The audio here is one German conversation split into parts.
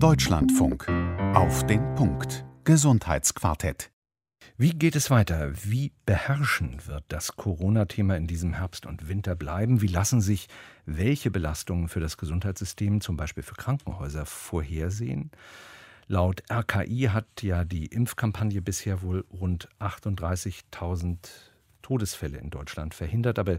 Deutschlandfunk. Auf den Punkt. Gesundheitsquartett. Wie geht es weiter? Wie beherrschend wird das Corona-Thema in diesem Herbst und Winter bleiben? Wie lassen sich welche Belastungen für das Gesundheitssystem, zum Beispiel für Krankenhäuser, vorhersehen? Laut RKI hat ja die Impfkampagne bisher wohl rund 38.000 Todesfälle in Deutschland verhindert, aber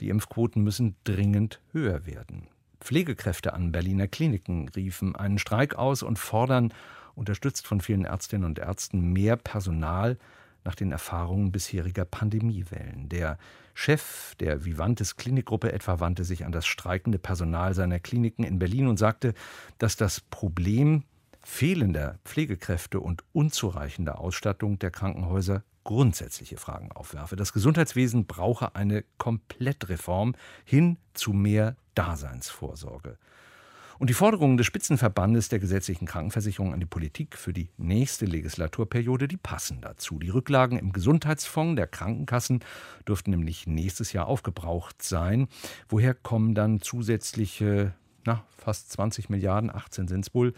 die Impfquoten müssen dringend höher werden. Pflegekräfte an Berliner Kliniken riefen einen Streik aus und fordern, unterstützt von vielen Ärztinnen und Ärzten, mehr Personal nach den Erfahrungen bisheriger Pandemiewellen. Der Chef der Vivantes Klinikgruppe etwa wandte sich an das streikende Personal seiner Kliniken in Berlin und sagte, dass das Problem fehlender Pflegekräfte und unzureichender Ausstattung der Krankenhäuser grundsätzliche Fragen aufwerfe. Das Gesundheitswesen brauche eine Komplettreform hin zu mehr Daseinsvorsorge. Und die Forderungen des Spitzenverbandes der gesetzlichen Krankenversicherung an die Politik für die nächste Legislaturperiode, die passen dazu. Die Rücklagen im Gesundheitsfonds der Krankenkassen dürften nämlich nächstes Jahr aufgebraucht sein. Woher kommen dann zusätzliche na, fast 20 Milliarden, 18 sind es wohl,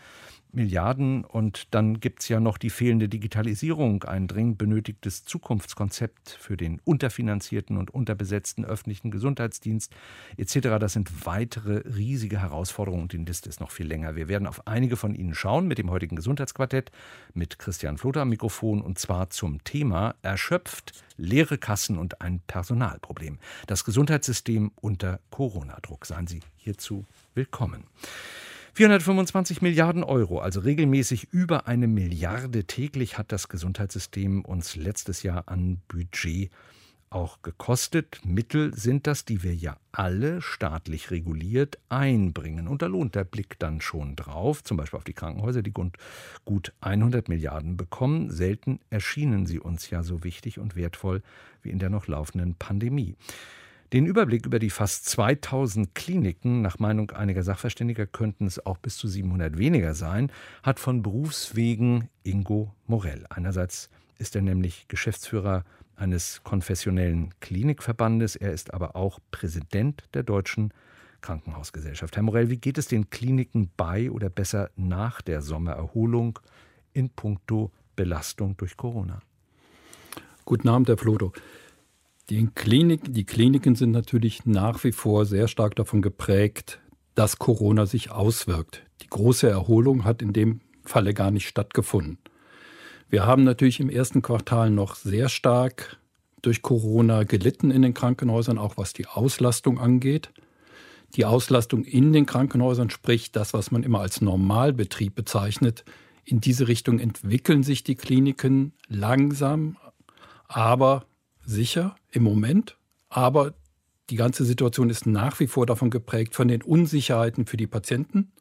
Milliarden. Und dann gibt es ja noch die fehlende Digitalisierung, ein dringend benötigtes Zukunftskonzept für den unterfinanzierten und unterbesetzten öffentlichen Gesundheitsdienst etc. Das sind weitere riesige Herausforderungen und die Liste ist noch viel länger. Wir werden auf einige von ihnen schauen mit dem heutigen Gesundheitsquartett mit Christian Flotter am Mikrofon und zwar zum Thema erschöpft, leere Kassen und ein Personalproblem. Das Gesundheitssystem unter Corona-Druck. Seien Sie hierzu willkommen. 425 Milliarden Euro, also regelmäßig über eine Milliarde täglich, hat das Gesundheitssystem uns letztes Jahr an Budget auch gekostet. Mittel sind das, die wir ja alle staatlich reguliert einbringen. Und da lohnt der Blick dann schon drauf, zum Beispiel auf die Krankenhäuser, die gut 100 Milliarden bekommen. Selten erschienen sie uns ja so wichtig und wertvoll wie in der noch laufenden Pandemie. Den Überblick über die fast 2000 Kliniken, nach Meinung einiger Sachverständiger könnten es auch bis zu 700 weniger sein, hat von Berufswegen Ingo Morell. Einerseits ist er nämlich Geschäftsführer eines konfessionellen Klinikverbandes, er ist aber auch Präsident der Deutschen Krankenhausgesellschaft. Herr Morell, wie geht es den Kliniken bei oder besser nach der Sommererholung in puncto Belastung durch Corona? Guten Abend, Herr Flodo. Die, Klinik, die Kliniken sind natürlich nach wie vor sehr stark davon geprägt, dass Corona sich auswirkt. Die große Erholung hat in dem Falle gar nicht stattgefunden. Wir haben natürlich im ersten Quartal noch sehr stark durch Corona gelitten in den Krankenhäusern, auch was die Auslastung angeht. Die Auslastung in den Krankenhäusern, sprich das, was man immer als Normalbetrieb bezeichnet, in diese Richtung entwickeln sich die Kliniken langsam, aber sicher im Moment, aber die ganze Situation ist nach wie vor davon geprägt von den Unsicherheiten für die Patienten,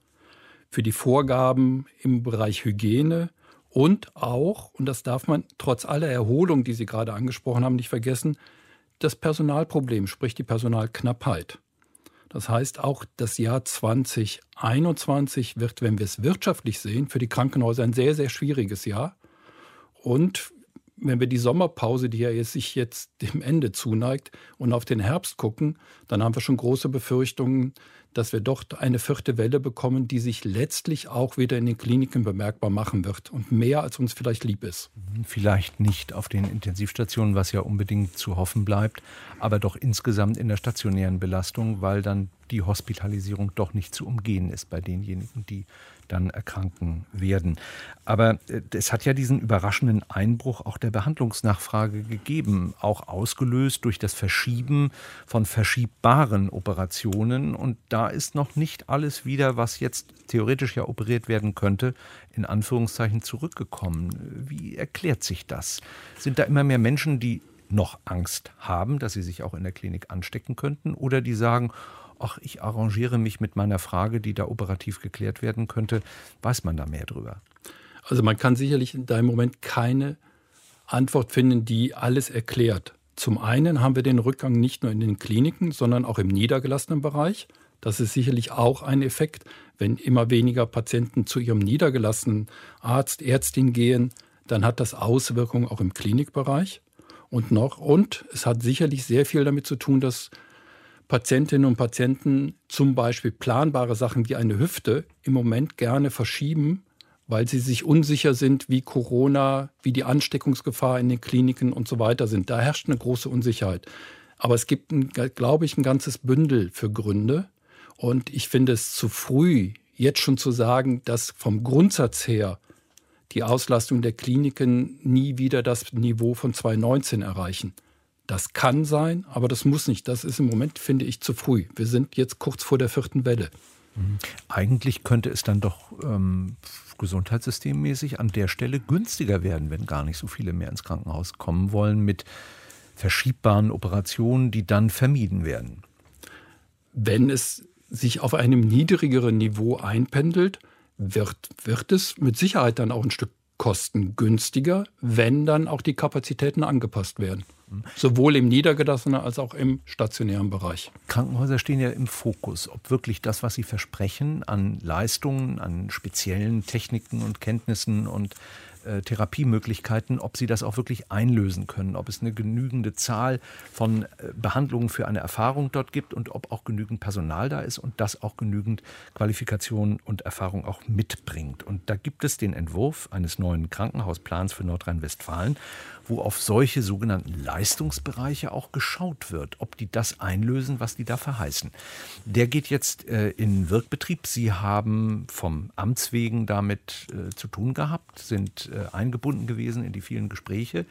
für die Vorgaben im Bereich Hygiene und auch, und das darf man trotz aller Erholung, die Sie gerade angesprochen haben, nicht vergessen, das Personalproblem, sprich die Personalknappheit. Das heißt, auch das Jahr 2021 wird, wenn wir es wirtschaftlich sehen, für die Krankenhäuser ein sehr, sehr schwieriges Jahr. Und wenn wir die Sommerpause, die ja sich jetzt dem Ende zuneigt, und auf den Herbst gucken, dann haben wir schon große Befürchtungen, dass wir doch eine vierte Welle bekommen, die sich letztlich auch wieder in den Kliniken bemerkbar machen wird und mehr als uns vielleicht lieb ist. Vielleicht nicht auf den Intensivstationen, was ja unbedingt zu hoffen bleibt, aber doch insgesamt in der stationären Belastung, weil dann die Hospitalisierung doch nicht zu umgehen ist bei denjenigen, die dann erkranken werden. Aber äh, es hat ja diesen überraschenden Einbruch auch der Behandlungsnachfrage gegeben, auch ausgelöst durch das Verschieben von verschiebbaren Operationen. Und da ist noch nicht alles wieder, was jetzt theoretisch ja operiert werden könnte, in Anführungszeichen zurückgekommen. Wie erklärt sich das? Sind da immer mehr Menschen, die noch Angst haben, dass sie sich auch in der Klinik anstecken könnten oder die sagen, ach, ich arrangiere mich mit meiner Frage, die da operativ geklärt werden könnte, weiß man da mehr drüber? Also man kann sicherlich in deinem Moment keine Antwort finden, die alles erklärt. Zum einen haben wir den Rückgang nicht nur in den Kliniken, sondern auch im niedergelassenen Bereich. Das ist sicherlich auch ein Effekt, wenn immer weniger Patienten zu ihrem niedergelassenen Arzt, Ärztin gehen, dann hat das Auswirkungen auch im Klinikbereich. Und noch, und es hat sicherlich sehr viel damit zu tun, dass Patientinnen und Patienten zum Beispiel planbare Sachen wie eine Hüfte im Moment gerne verschieben, weil sie sich unsicher sind, wie Corona, wie die Ansteckungsgefahr in den Kliniken und so weiter sind. Da herrscht eine große Unsicherheit. Aber es gibt, glaube ich, ein ganzes Bündel für Gründe. Und ich finde es zu früh, jetzt schon zu sagen, dass vom Grundsatz her die Auslastung der Kliniken nie wieder das Niveau von 2019 erreichen. Das kann sein, aber das muss nicht. Das ist im Moment, finde ich, zu früh. Wir sind jetzt kurz vor der vierten Welle. Mhm. Eigentlich könnte es dann doch ähm, gesundheitssystemmäßig an der Stelle günstiger werden, wenn gar nicht so viele mehr ins Krankenhaus kommen wollen mit verschiebbaren Operationen, die dann vermieden werden. Wenn es sich auf einem niedrigeren Niveau einpendelt, wird, wird es mit Sicherheit dann auch ein Stück kostengünstiger, wenn dann auch die Kapazitäten angepasst werden. Sowohl im niedergelassenen als auch im stationären Bereich. Krankenhäuser stehen ja im Fokus, ob wirklich das, was sie versprechen an Leistungen, an speziellen Techniken und Kenntnissen und äh, Therapiemöglichkeiten, ob sie das auch wirklich einlösen können, ob es eine genügende Zahl von äh, Behandlungen für eine Erfahrung dort gibt und ob auch genügend Personal da ist und das auch genügend Qualifikation und Erfahrung auch mitbringt. Und da gibt es den Entwurf eines neuen Krankenhausplans für Nordrhein-Westfalen wo auf solche sogenannten Leistungsbereiche auch geschaut wird, ob die das einlösen, was die da verheißen. Der geht jetzt äh, in Wirkbetrieb. Sie haben vom Amts wegen damit äh, zu tun gehabt, sind äh, eingebunden gewesen in die vielen Gespräche.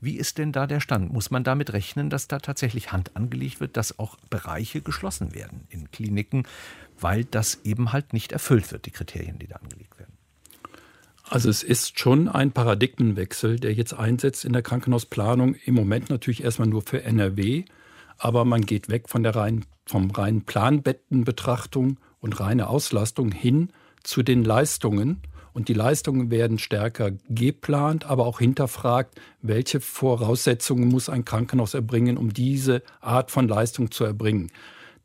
Wie ist denn da der Stand? Muss man damit rechnen, dass da tatsächlich Hand angelegt wird, dass auch Bereiche geschlossen werden in Kliniken, weil das eben halt nicht erfüllt wird, die Kriterien, die da angelegt werden? Also es ist schon ein Paradigmenwechsel, der jetzt einsetzt in der Krankenhausplanung. Im Moment natürlich erstmal nur für NRW, aber man geht weg von der reinen, vom reinen Planbettenbetrachtung und reine Auslastung hin zu den Leistungen. Und die Leistungen werden stärker geplant, aber auch hinterfragt, welche Voraussetzungen muss ein Krankenhaus erbringen, um diese Art von Leistung zu erbringen.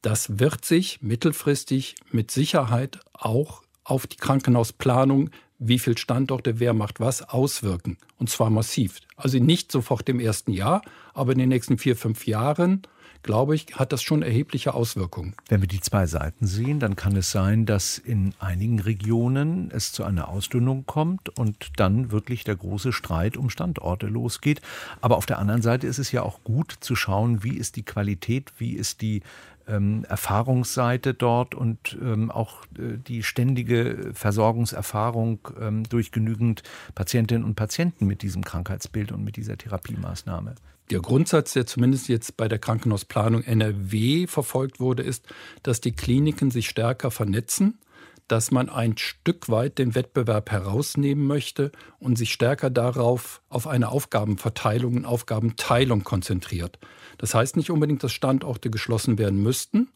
Das wird sich mittelfristig mit Sicherheit auch auf die Krankenhausplanung wie viele Standorte, wer macht was, auswirken. Und zwar massiv. Also nicht sofort im ersten Jahr, aber in den nächsten vier, fünf Jahren, glaube ich, hat das schon erhebliche Auswirkungen. Wenn wir die zwei Seiten sehen, dann kann es sein, dass in einigen Regionen es zu einer Ausdünnung kommt und dann wirklich der große Streit um Standorte losgeht. Aber auf der anderen Seite ist es ja auch gut zu schauen, wie ist die Qualität, wie ist die ähm, Erfahrungsseite dort und ähm, auch äh, die ständige Versorgungserfahrung ähm, durch genügend Patientinnen und Patienten mit diesem Krankheitsbild und mit dieser Therapiemaßnahme. Der Grundsatz, der zumindest jetzt bei der Krankenhausplanung NRW verfolgt wurde, ist, dass die Kliniken sich stärker vernetzen dass man ein Stück weit den Wettbewerb herausnehmen möchte und sich stärker darauf auf eine Aufgabenverteilung und Aufgabenteilung konzentriert. Das heißt nicht unbedingt, dass Standorte geschlossen werden müssten.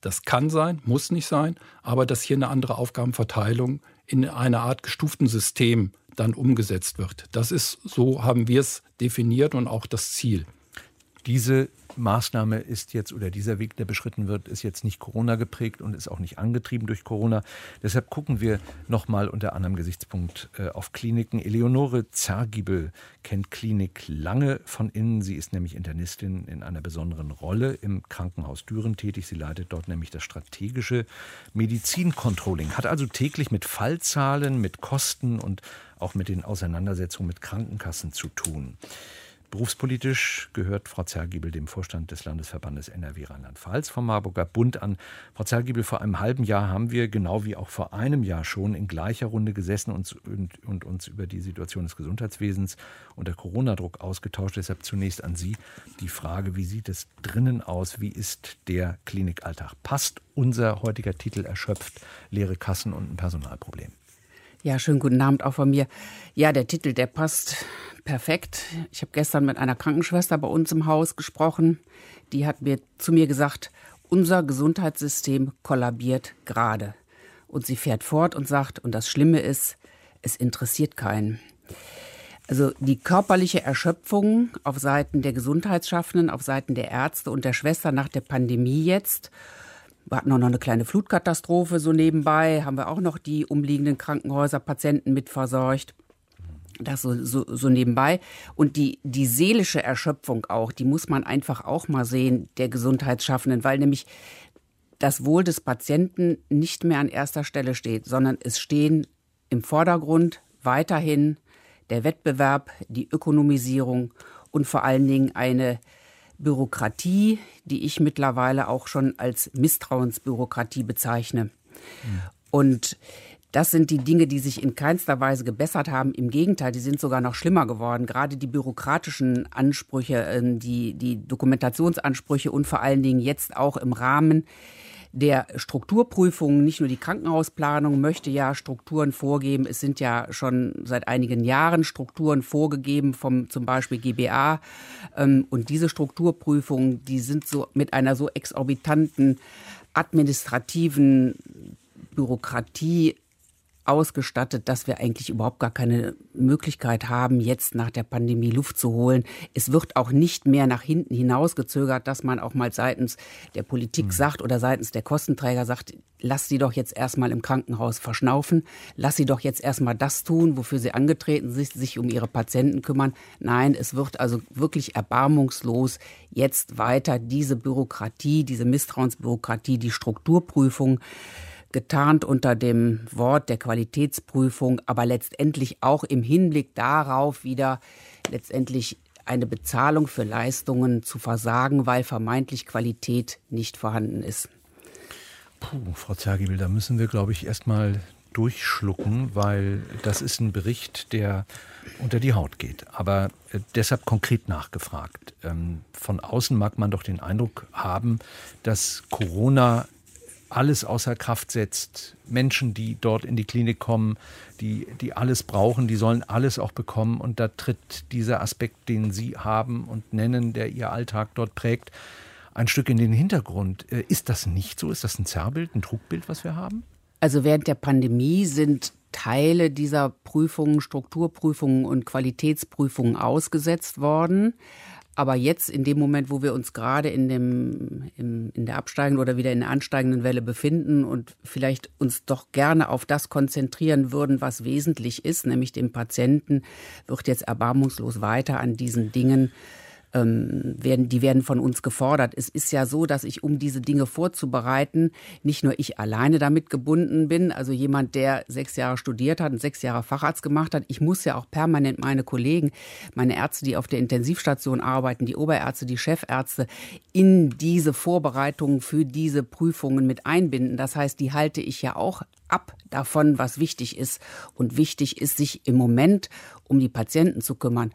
Das kann sein, muss nicht sein, aber dass hier eine andere Aufgabenverteilung in einer Art gestuften System dann umgesetzt wird. Das ist, so haben wir es definiert und auch das Ziel. Diese Maßnahme ist jetzt oder dieser Weg, der beschritten wird, ist jetzt nicht Corona geprägt und ist auch nicht angetrieben durch Corona. Deshalb gucken wir nochmal unter anderem Gesichtspunkt äh, auf Kliniken. Eleonore Zergiebel kennt Klinik lange von innen. Sie ist nämlich Internistin in einer besonderen Rolle im Krankenhaus Düren tätig. Sie leitet dort nämlich das strategische Medizincontrolling, hat also täglich mit Fallzahlen, mit Kosten und auch mit den Auseinandersetzungen mit Krankenkassen zu tun. Berufspolitisch gehört Frau Zergiebel dem Vorstand des Landesverbandes NRW Rheinland-Pfalz vom Marburger Bund an. Frau Zergiebel, vor einem halben Jahr haben wir, genau wie auch vor einem Jahr schon, in gleicher Runde gesessen und, und, und uns über die Situation des Gesundheitswesens und der Corona-Druck ausgetauscht. Deshalb zunächst an Sie die Frage, wie sieht es drinnen aus? Wie ist der Klinikalltag? Passt unser heutiger Titel erschöpft leere Kassen und ein Personalproblem? Ja, schönen guten Abend auch von mir. Ja, der Titel, der passt perfekt. Ich habe gestern mit einer Krankenschwester bei uns im Haus gesprochen. Die hat mir zu mir gesagt, unser Gesundheitssystem kollabiert gerade. Und sie fährt fort und sagt, und das Schlimme ist, es interessiert keinen. Also die körperliche Erschöpfung auf Seiten der Gesundheitsschaffenden, auf Seiten der Ärzte und der Schwester nach der Pandemie jetzt wir hatten auch noch eine kleine Flutkatastrophe so nebenbei, haben wir auch noch die umliegenden Krankenhäuser, Patienten mitversorgt. Das so, so, so nebenbei. Und die, die seelische Erschöpfung auch, die muss man einfach auch mal sehen, der Gesundheitsschaffenden, weil nämlich das Wohl des Patienten nicht mehr an erster Stelle steht, sondern es stehen im Vordergrund weiterhin der Wettbewerb, die Ökonomisierung und vor allen Dingen eine Bürokratie, die ich mittlerweile auch schon als Misstrauensbürokratie bezeichne. Und das sind die Dinge, die sich in keinster Weise gebessert haben. Im Gegenteil, die sind sogar noch schlimmer geworden. Gerade die bürokratischen Ansprüche, ähm, die, die Dokumentationsansprüche und vor allen Dingen jetzt auch im Rahmen der Strukturprüfungen, nicht nur die Krankenhausplanung möchte ja Strukturen vorgeben. Es sind ja schon seit einigen Jahren Strukturen vorgegeben vom zum Beispiel GBA. Ähm, und diese Strukturprüfungen, die sind so mit einer so exorbitanten administrativen Bürokratie ausgestattet, dass wir eigentlich überhaupt gar keine Möglichkeit haben, jetzt nach der Pandemie Luft zu holen. Es wird auch nicht mehr nach hinten hinausgezögert, dass man auch mal seitens der Politik mhm. sagt oder seitens der Kostenträger sagt, lass sie doch jetzt erstmal im Krankenhaus verschnaufen, lass sie doch jetzt erstmal das tun, wofür sie angetreten sind, sich um ihre Patienten kümmern. Nein, es wird also wirklich erbarmungslos jetzt weiter diese Bürokratie, diese Misstrauensbürokratie, die Strukturprüfung getarnt unter dem Wort der Qualitätsprüfung, aber letztendlich auch im Hinblick darauf wieder letztendlich eine Bezahlung für Leistungen zu versagen, weil vermeintlich Qualität nicht vorhanden ist. Puh, Frau Zergibel, da müssen wir, glaube ich, erstmal durchschlucken, weil das ist ein Bericht, der unter die Haut geht. Aber äh, deshalb konkret nachgefragt. Ähm, von außen mag man doch den Eindruck haben, dass Corona alles außer Kraft setzt. Menschen, die dort in die Klinik kommen, die, die alles brauchen, die sollen alles auch bekommen. Und da tritt dieser Aspekt, den Sie haben und nennen, der Ihr Alltag dort prägt, ein Stück in den Hintergrund. Äh, ist das nicht so? Ist das ein Zerrbild, ein Trugbild, was wir haben? Also während der Pandemie sind Teile dieser Prüfungen, Strukturprüfungen und Qualitätsprüfungen ausgesetzt worden. Aber jetzt, in dem Moment, wo wir uns gerade in, dem, im, in der absteigenden oder wieder in der ansteigenden Welle befinden und vielleicht uns doch gerne auf das konzentrieren würden, was wesentlich ist, nämlich dem Patienten, wird jetzt erbarmungslos weiter an diesen Dingen ähm, werden, die werden von uns gefordert. Es ist ja so, dass ich, um diese Dinge vorzubereiten, nicht nur ich alleine damit gebunden bin, also jemand, der sechs Jahre studiert hat und sechs Jahre Facharzt gemacht hat. Ich muss ja auch permanent meine Kollegen, meine Ärzte, die auf der Intensivstation arbeiten, die Oberärzte, die Chefärzte, in diese Vorbereitungen für diese Prüfungen mit einbinden. Das heißt, die halte ich ja auch ab davon, was wichtig ist. Und wichtig ist, sich im Moment um die Patienten zu kümmern.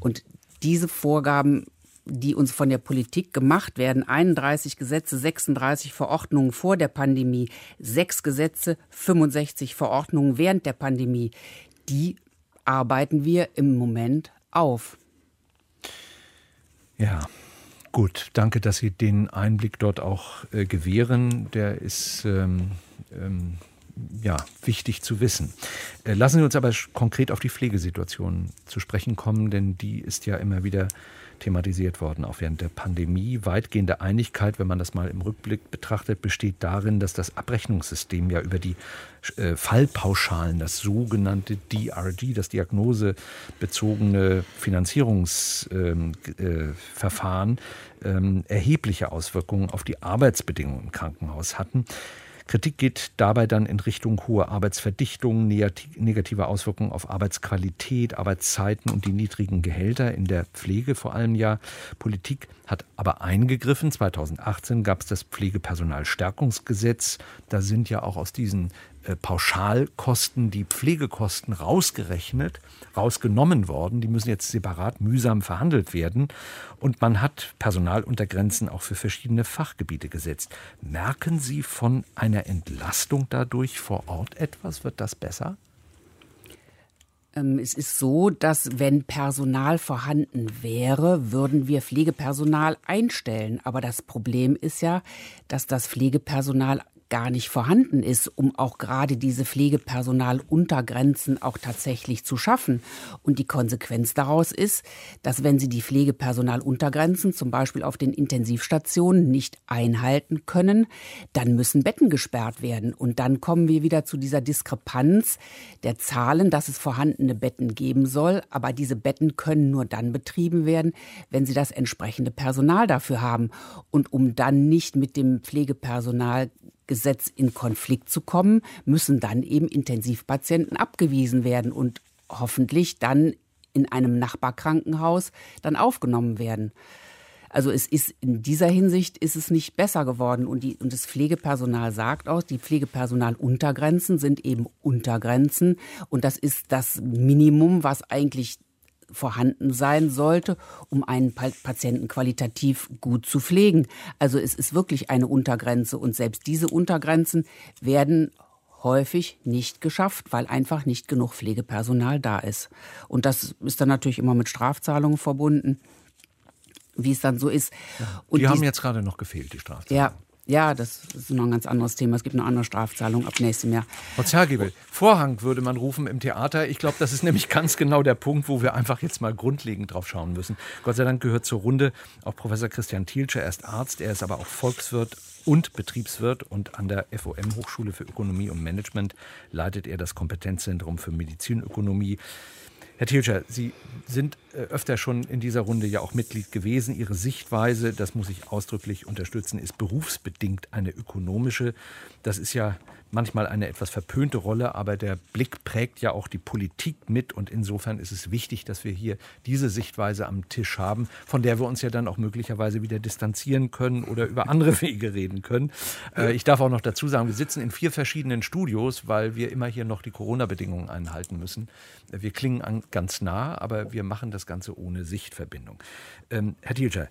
Und diese Vorgaben die uns von der Politik gemacht werden, 31 Gesetze, 36 Verordnungen vor der Pandemie, sechs Gesetze, 65 Verordnungen während der Pandemie, die arbeiten wir im Moment auf. Ja, gut. Danke, dass Sie den Einblick dort auch äh, gewähren. Der ist ähm, ähm, ja, wichtig zu wissen. Äh, lassen Sie uns aber konkret auf die Pflegesituation zu sprechen kommen, denn die ist ja immer wieder thematisiert worden, auch während der Pandemie. Weitgehende Einigkeit, wenn man das mal im Rückblick betrachtet, besteht darin, dass das Abrechnungssystem ja über die äh, Fallpauschalen, das sogenannte DRG, das diagnosebezogene Finanzierungsverfahren, ähm, äh, ähm, erhebliche Auswirkungen auf die Arbeitsbedingungen im Krankenhaus hatten. Kritik geht dabei dann in Richtung hohe Arbeitsverdichtung, negative Auswirkungen auf Arbeitsqualität, Arbeitszeiten und die niedrigen Gehälter in der Pflege vor allem ja. Politik hat aber eingegriffen. 2018 gab es das Pflegepersonalstärkungsgesetz. Da sind ja auch aus diesen äh, Pauschalkosten, die Pflegekosten rausgerechnet, rausgenommen worden. Die müssen jetzt separat mühsam verhandelt werden. Und man hat Personaluntergrenzen auch für verschiedene Fachgebiete gesetzt. Merken Sie von einer Entlastung dadurch vor Ort etwas? Wird das besser? Ähm, es ist so, dass wenn Personal vorhanden wäre, würden wir Pflegepersonal einstellen. Aber das Problem ist ja, dass das Pflegepersonal gar nicht vorhanden ist, um auch gerade diese Pflegepersonaluntergrenzen auch tatsächlich zu schaffen. Und die Konsequenz daraus ist, dass wenn Sie die Pflegepersonaluntergrenzen zum Beispiel auf den Intensivstationen nicht einhalten können, dann müssen Betten gesperrt werden. Und dann kommen wir wieder zu dieser Diskrepanz der Zahlen, dass es vorhandene Betten geben soll. Aber diese Betten können nur dann betrieben werden, wenn sie das entsprechende Personal dafür haben. Und um dann nicht mit dem Pflegepersonalgesetz in Konflikt zu kommen, müssen dann eben Intensivpatienten abgewiesen werden und hoffentlich dann in einem Nachbarkrankenhaus dann aufgenommen werden. Also es ist in dieser Hinsicht ist es nicht besser geworden und, die, und das Pflegepersonal sagt auch, die Pflegepersonaluntergrenzen sind eben Untergrenzen und das ist das Minimum, was eigentlich vorhanden sein sollte, um einen Patienten qualitativ gut zu pflegen. Also es ist wirklich eine Untergrenze und selbst diese Untergrenzen werden häufig nicht geschafft, weil einfach nicht genug Pflegepersonal da ist. Und das ist dann natürlich immer mit Strafzahlungen verbunden, wie es dann so ist. Und die, die haben jetzt gerade noch gefehlt, die Strafzahlungen. Ja, ja, das ist noch ein ganz anderes Thema. Es gibt eine andere Strafzahlung ab nächstem Jahr. Frau Zergebel, Vorhang würde man rufen im Theater. Ich glaube, das ist nämlich ganz genau der Punkt, wo wir einfach jetzt mal grundlegend drauf schauen müssen. Gott sei Dank gehört zur Runde auch Professor Christian Thielsche. Er ist Arzt, er ist aber auch Volkswirt und Betriebswirt und an der FOM Hochschule für Ökonomie und Management leitet er das Kompetenzzentrum für Medizinökonomie. Herr Thielscher, Sie sind äh, öfter schon in dieser Runde ja auch Mitglied gewesen. Ihre Sichtweise, das muss ich ausdrücklich unterstützen, ist berufsbedingt eine ökonomische. Das ist ja manchmal eine etwas verpönte Rolle, aber der Blick prägt ja auch die Politik mit und insofern ist es wichtig, dass wir hier diese Sichtweise am Tisch haben, von der wir uns ja dann auch möglicherweise wieder distanzieren können oder über andere Wege reden können. Äh, ich darf auch noch dazu sagen, wir sitzen in vier verschiedenen Studios, weil wir immer hier noch die Corona-Bedingungen einhalten müssen. Wir klingen an, ganz nah, aber wir machen das Ganze ohne Sichtverbindung. Ähm, Herr Thielscher, äh,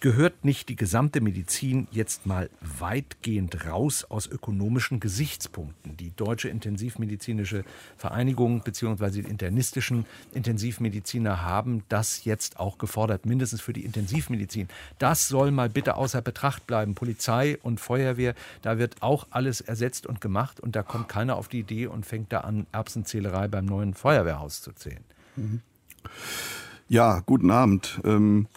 gehört nicht die gesamte Medizin jetzt mal weitgehend raus aus ökonomischen Gesichtspunkten? Die Deutsche Intensivmedizinische Vereinigung bzw. die internistischen Intensivmediziner haben das jetzt auch gefordert, mindestens für die Intensivmedizin. Das soll mal bitte außer Betracht bleiben. Polizei und Feuerwehr, da wird auch alles ersetzt und gemacht und da kommt keiner auf die Idee und fängt da an, Erbsenzählerei beim neuen Feuerwehrhaus zu zählen. Ja, guten Abend. Ähm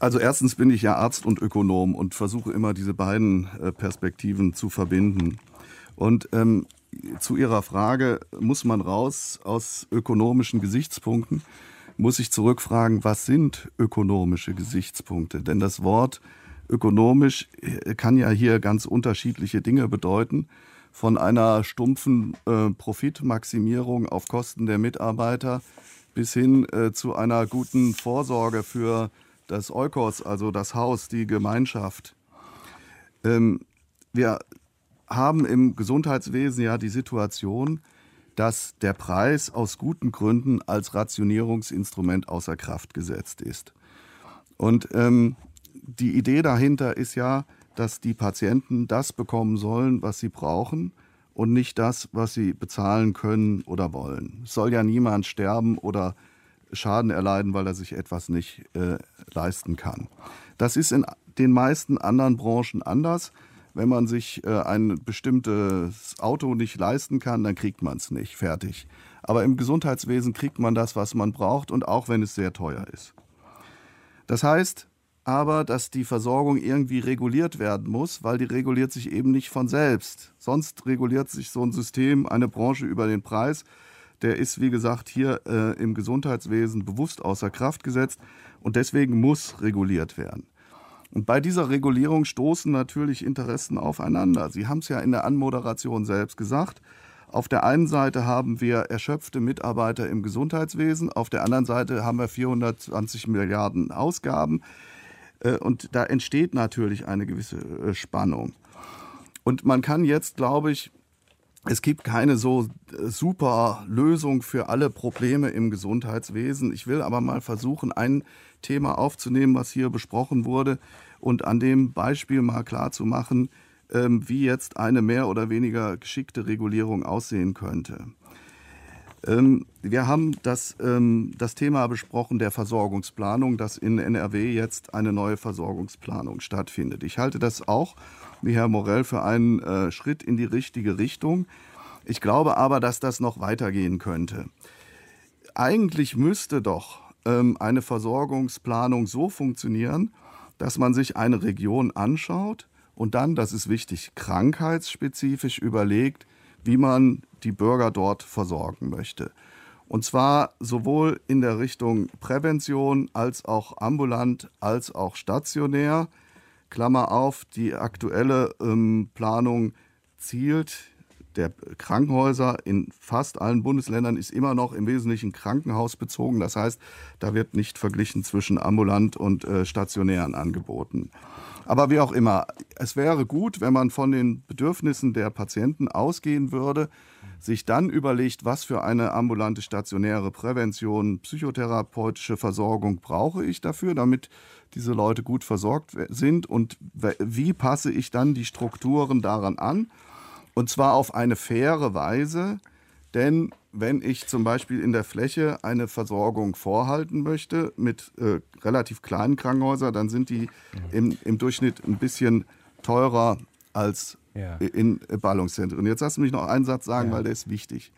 also erstens bin ich ja Arzt und Ökonom und versuche immer diese beiden äh, Perspektiven zu verbinden. Und ähm, zu Ihrer Frage, muss man raus aus ökonomischen Gesichtspunkten, muss ich zurückfragen, was sind ökonomische Gesichtspunkte? Denn das Wort ökonomisch äh, kann ja hier ganz unterschiedliche Dinge bedeuten. Von einer stumpfen äh, Profitmaximierung auf Kosten der Mitarbeiter bis hin äh, zu einer guten Vorsorge für das Eukos, also das Haus, die Gemeinschaft. Ähm, wir haben im Gesundheitswesen ja die Situation, dass der Preis aus guten Gründen als Rationierungsinstrument außer Kraft gesetzt ist. Und ähm, die Idee dahinter ist ja, dass die Patienten das bekommen sollen, was sie brauchen und nicht das, was sie bezahlen können oder wollen. Es soll ja niemand sterben oder Schaden erleiden, weil er sich etwas nicht äh, leisten kann. Das ist in den meisten anderen Branchen anders. Wenn man sich äh, ein bestimmtes Auto nicht leisten kann, dann kriegt man es nicht fertig. Aber im Gesundheitswesen kriegt man das, was man braucht und auch wenn es sehr teuer ist. Das heißt aber, dass die Versorgung irgendwie reguliert werden muss, weil die reguliert sich eben nicht von selbst. Sonst reguliert sich so ein System, eine Branche über den Preis der ist, wie gesagt, hier äh, im Gesundheitswesen bewusst außer Kraft gesetzt und deswegen muss reguliert werden. Und bei dieser Regulierung stoßen natürlich Interessen aufeinander. Sie haben es ja in der Anmoderation selbst gesagt. Auf der einen Seite haben wir erschöpfte Mitarbeiter im Gesundheitswesen, auf der anderen Seite haben wir 420 Milliarden Ausgaben. Äh, und da entsteht natürlich eine gewisse äh, Spannung. Und man kann jetzt, glaube ich, es gibt keine so äh, super Lösung für alle Probleme im Gesundheitswesen. Ich will aber mal versuchen, ein Thema aufzunehmen, was hier besprochen wurde und an dem Beispiel mal klarzumachen, ähm, wie jetzt eine mehr oder weniger geschickte Regulierung aussehen könnte. Ähm, wir haben das, ähm, das Thema besprochen der Versorgungsplanung, dass in NRW jetzt eine neue Versorgungsplanung stattfindet. Ich halte das auch wie Herr Morell, für einen äh, Schritt in die richtige Richtung. Ich glaube aber, dass das noch weitergehen könnte. Eigentlich müsste doch ähm, eine Versorgungsplanung so funktionieren, dass man sich eine Region anschaut und dann, das ist wichtig, krankheitsspezifisch überlegt, wie man die Bürger dort versorgen möchte. Und zwar sowohl in der Richtung Prävention als auch ambulant als auch stationär. Klammer auf, die aktuelle ähm, Planung zielt der Krankenhäuser in fast allen Bundesländern ist immer noch im Wesentlichen krankenhausbezogen. Das heißt, da wird nicht verglichen zwischen ambulant und äh, stationären Angeboten. Aber wie auch immer, es wäre gut, wenn man von den Bedürfnissen der Patienten ausgehen würde, sich dann überlegt, was für eine ambulante stationäre Prävention, psychotherapeutische Versorgung brauche ich dafür, damit diese Leute gut versorgt sind und wie passe ich dann die Strukturen daran an. Und zwar auf eine faire Weise, denn wenn ich zum Beispiel in der Fläche eine Versorgung vorhalten möchte mit äh, relativ kleinen Krankenhäusern, dann sind die im, im Durchschnitt ein bisschen teurer als ja. in Ballungszentren. Und jetzt lass mich noch einen Satz sagen, ja. weil der ist wichtig.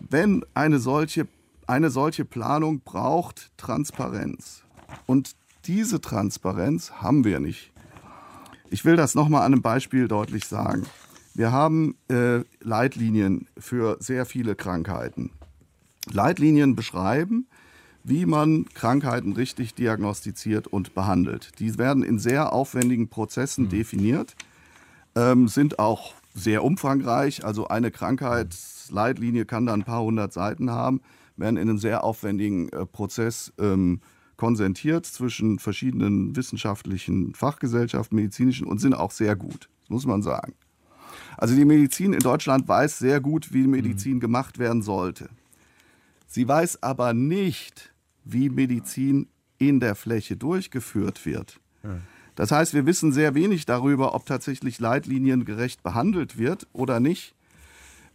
Wenn eine solche, eine solche Planung braucht Transparenz. Und diese Transparenz haben wir nicht. Ich will das nochmal an einem Beispiel deutlich sagen. Wir haben äh, Leitlinien für sehr viele Krankheiten. Leitlinien beschreiben, wie man Krankheiten richtig diagnostiziert und behandelt. Die werden in sehr aufwendigen Prozessen mhm. definiert ähm, sind auch sehr umfangreich. Also eine Krankheitsleitlinie kann dann ein paar hundert Seiten haben, werden in einem sehr aufwendigen äh, Prozess ähm, konsentiert zwischen verschiedenen wissenschaftlichen Fachgesellschaften, medizinischen und sind auch sehr gut, muss man sagen. Also die Medizin in Deutschland weiß sehr gut, wie Medizin mhm. gemacht werden sollte. Sie weiß aber nicht, wie Medizin in der Fläche durchgeführt wird. Ja. Das heißt, wir wissen sehr wenig darüber, ob tatsächlich Leitlinien gerecht behandelt wird oder nicht.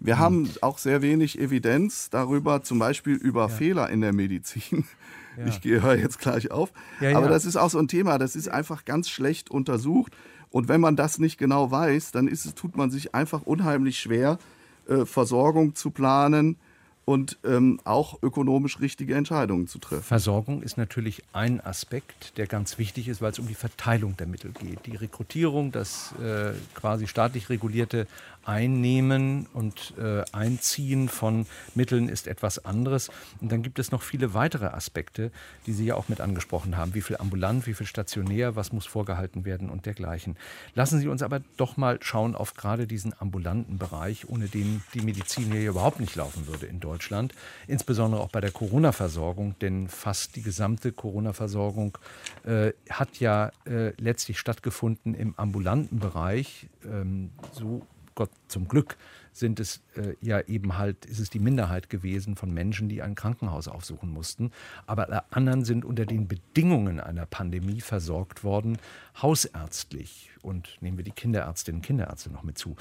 Wir hm. haben auch sehr wenig Evidenz darüber, zum Beispiel über ja. Fehler in der Medizin. Ja. Ich höre jetzt gleich auf. Ja, Aber das ist auch so ein Thema, das ist einfach ganz schlecht untersucht. Und wenn man das nicht genau weiß, dann ist es, tut man sich einfach unheimlich schwer, äh, Versorgung zu planen, und ähm, auch ökonomisch richtige Entscheidungen zu treffen. Versorgung ist natürlich ein Aspekt, der ganz wichtig ist, weil es um die Verteilung der Mittel geht. Die Rekrutierung, das äh, quasi staatlich regulierte Einnehmen und äh, Einziehen von Mitteln ist etwas anderes. Und dann gibt es noch viele weitere Aspekte, die Sie ja auch mit angesprochen haben. Wie viel ambulant, wie viel stationär, was muss vorgehalten werden und dergleichen. Lassen Sie uns aber doch mal schauen auf gerade diesen ambulanten Bereich, ohne den die Medizin hier überhaupt nicht laufen würde in Deutschland. Insbesondere auch bei der Corona-Versorgung, denn fast die gesamte Corona-Versorgung äh, hat ja äh, letztlich stattgefunden im ambulanten Bereich. Ähm, so Gott zum Glück sind es äh, ja eben halt, ist es die Minderheit gewesen von Menschen, die ein Krankenhaus aufsuchen mussten. Aber alle anderen sind unter den Bedingungen einer Pandemie versorgt worden, hausärztlich. Und nehmen wir die Kinderärztinnen und Kinderärzte noch mit zu.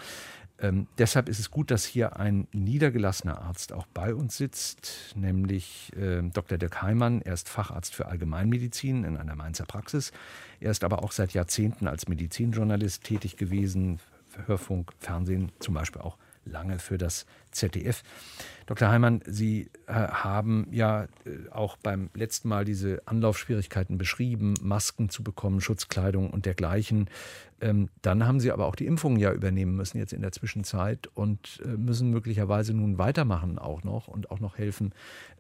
Ähm, deshalb ist es gut, dass hier ein niedergelassener Arzt auch bei uns sitzt, nämlich äh, Dr. Dirk Heimann. Er ist Facharzt für Allgemeinmedizin in einer Mainzer Praxis. Er ist aber auch seit Jahrzehnten als Medizinjournalist tätig gewesen, Hörfunk, Fernsehen, zum Beispiel auch lange für das ZDF. Dr. Heimann, Sie äh, haben ja äh, auch beim letzten Mal diese Anlaufschwierigkeiten beschrieben, Masken zu bekommen, Schutzkleidung und dergleichen. Ähm, dann haben Sie aber auch die Impfungen ja übernehmen müssen jetzt in der Zwischenzeit und äh, müssen möglicherweise nun weitermachen auch noch und auch noch helfen,